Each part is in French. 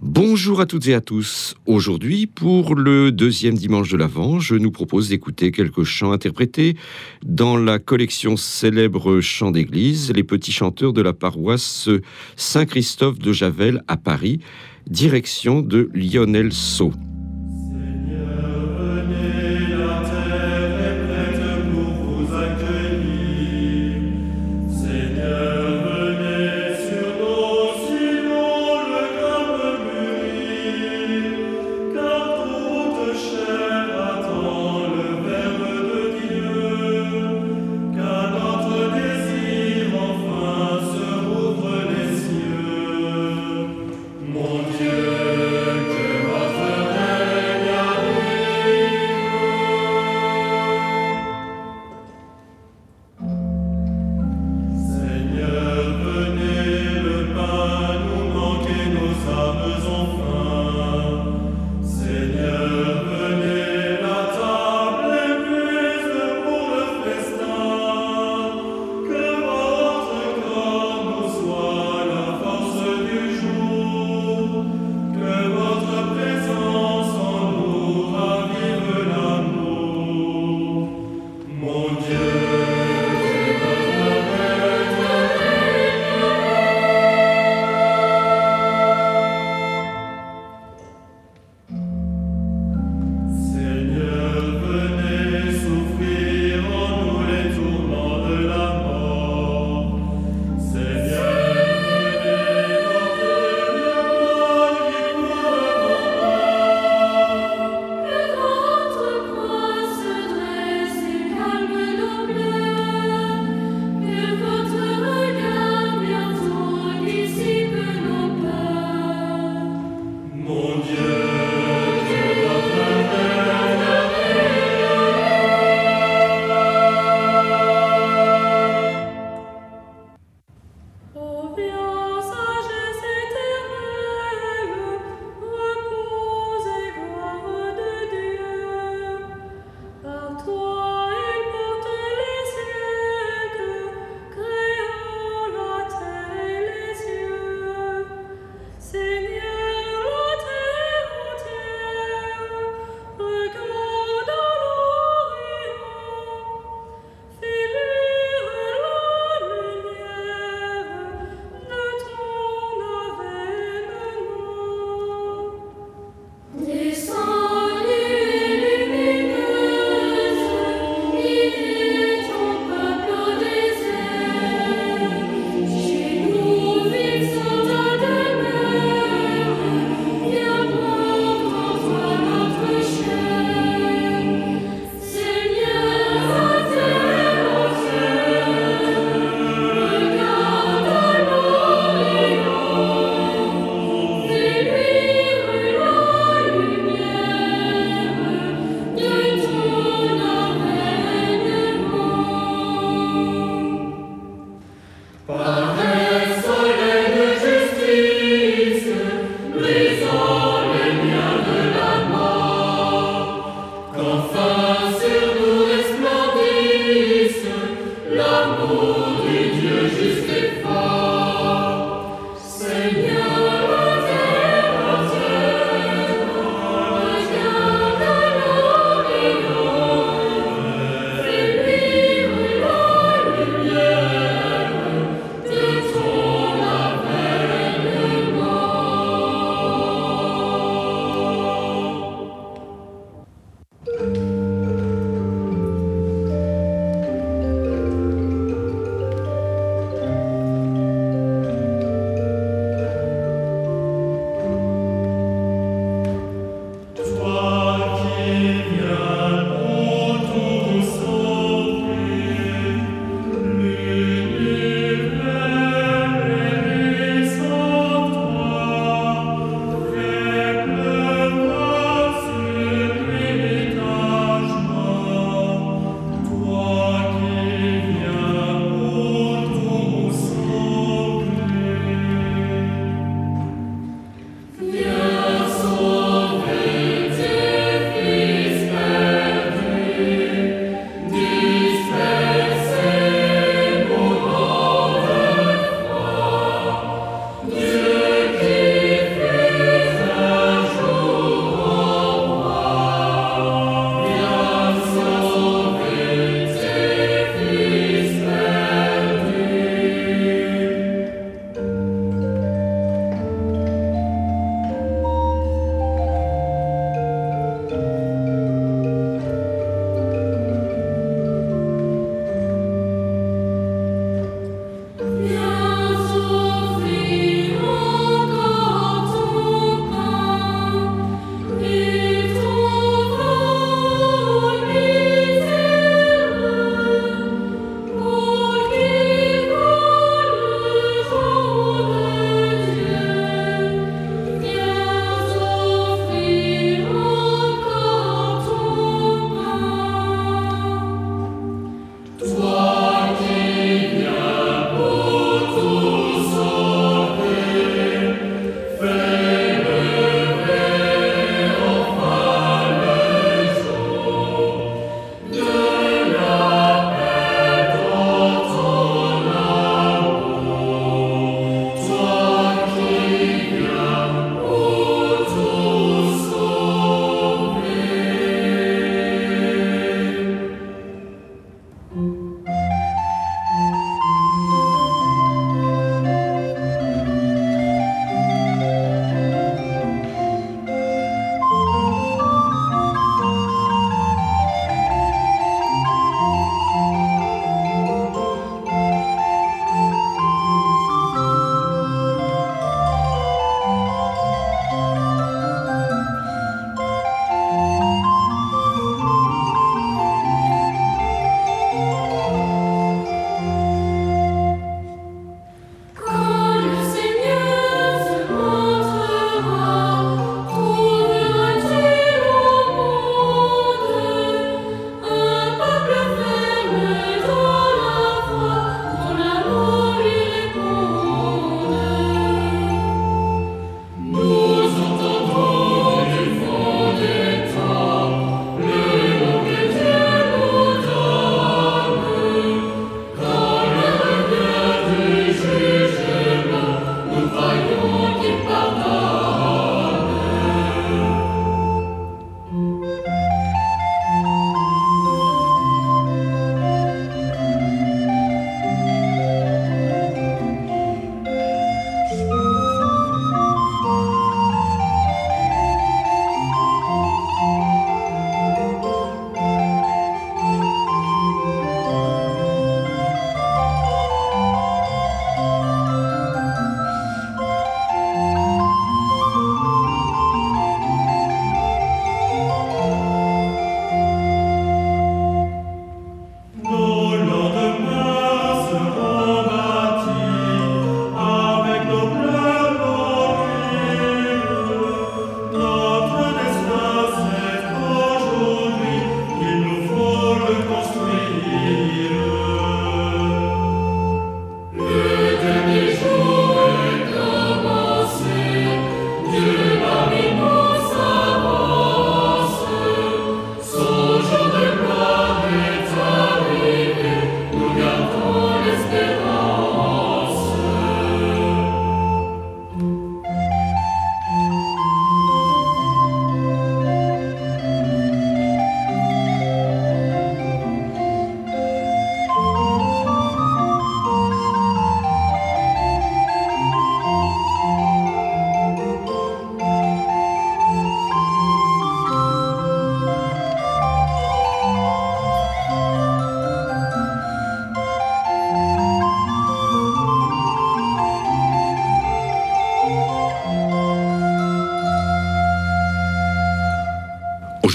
Bonjour à toutes et à tous. Aujourd'hui, pour le deuxième dimanche de l'Avent, je nous propose d'écouter quelques chants interprétés dans la collection célèbre Chants d'église, les petits chanteurs de la paroisse Saint-Christophe de Javel à Paris, direction de Lionel Sceau.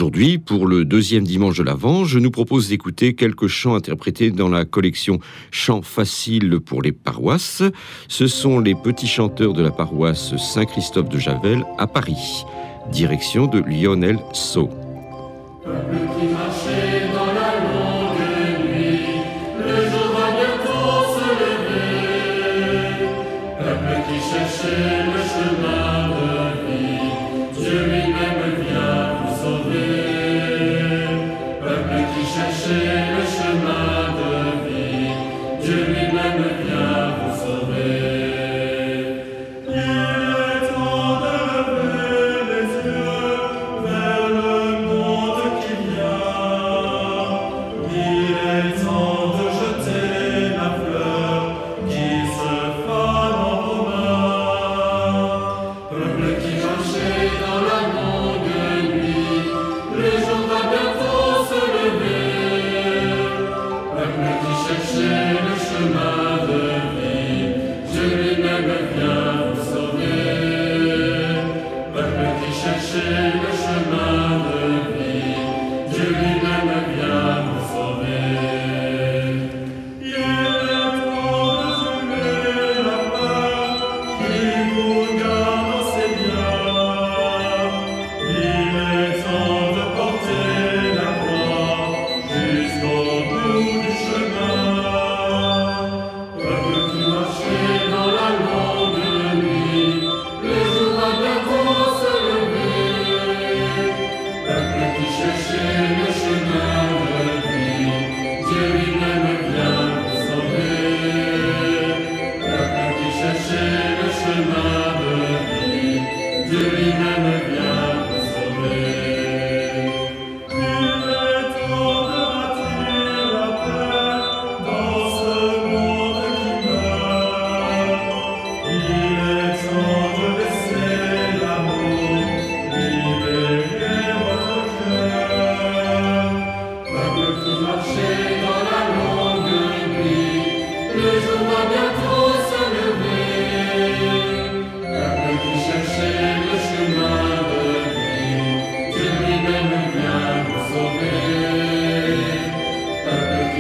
Aujourd'hui, pour le deuxième dimanche de l'Avent, je nous propose d'écouter quelques chants interprétés dans la collection Chants faciles pour les paroisses. Ce sont les petits chanteurs de la paroisse Saint-Christophe de Javel à Paris. Direction de Lionel le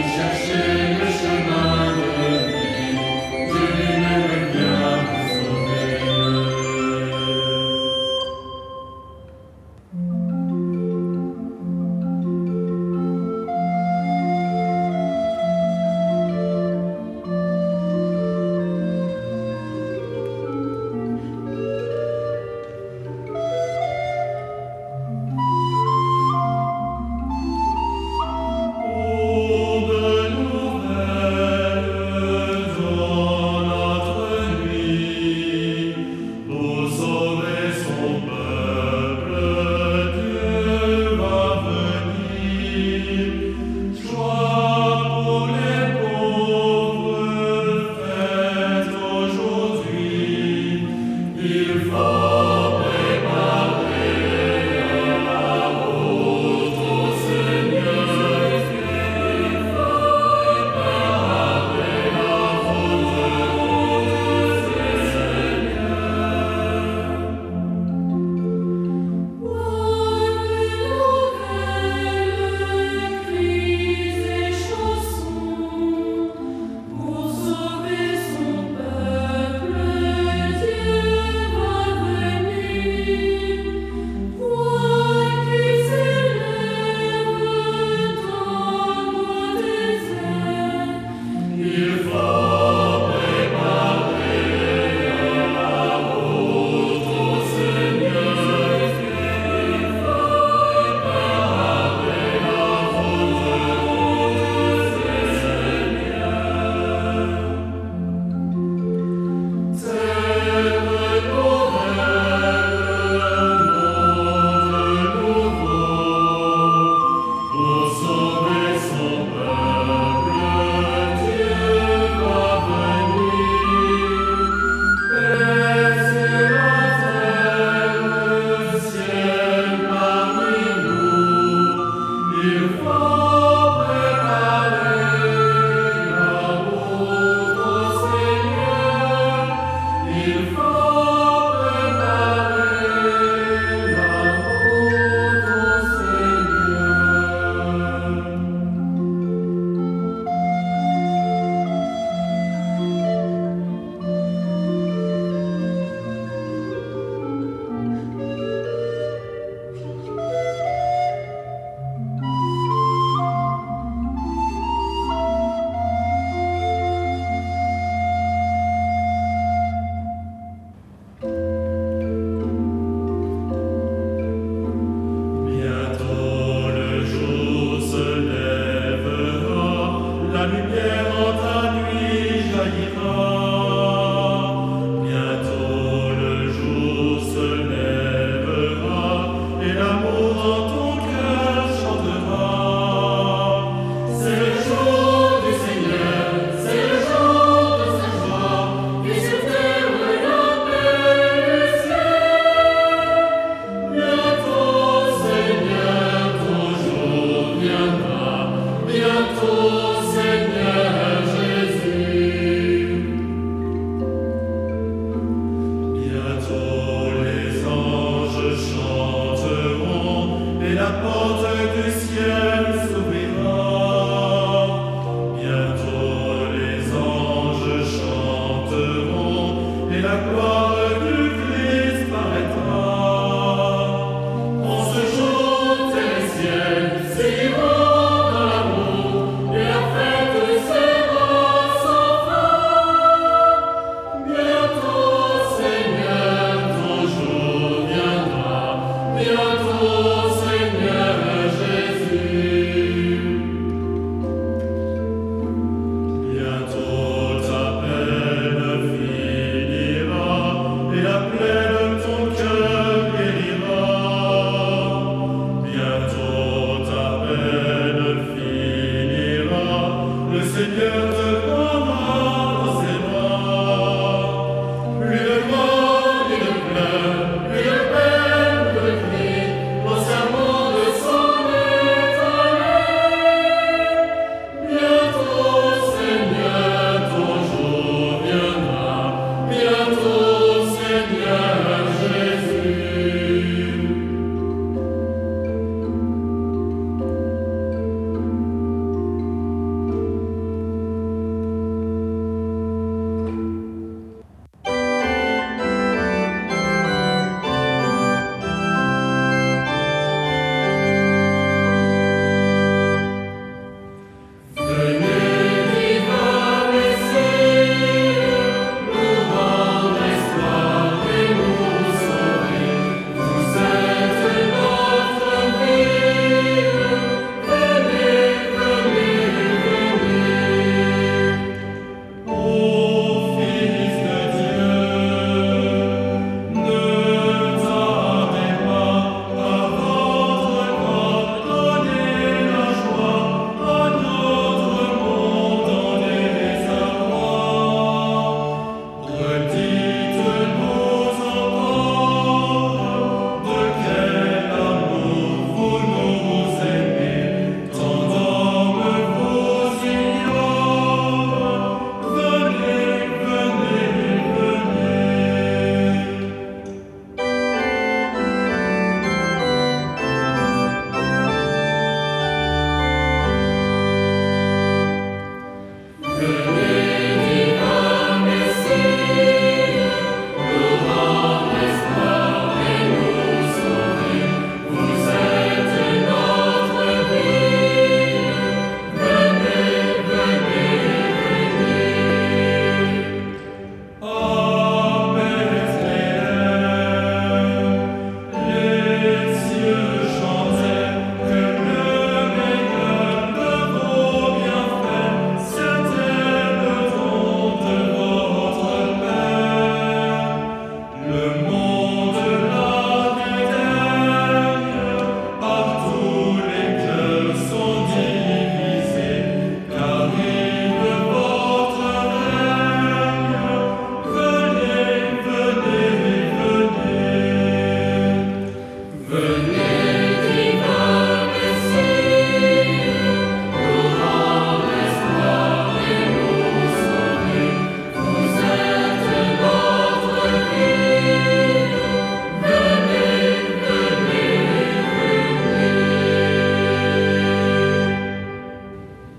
Jesus,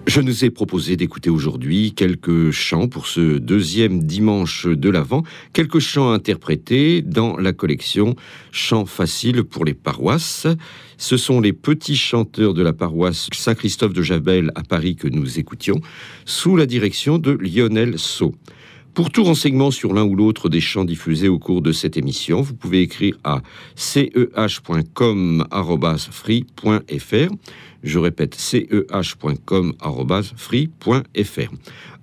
Je nous ai proposé d'écouter aujourd'hui quelques chants pour ce deuxième dimanche de l'Avent, quelques chants interprétés dans la collection Chants faciles pour les paroisses. Ce sont les petits chanteurs de la paroisse Saint-Christophe de Javel à Paris que nous écoutions, sous la direction de Lionel Sceau. Pour tout renseignement sur l'un ou l'autre des chants diffusés au cours de cette émission, vous pouvez écrire à ceh.com.free.fr. Je répète, ceh.com.free.fr.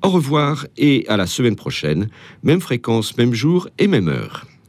Au revoir et à la semaine prochaine, même fréquence, même jour et même heure.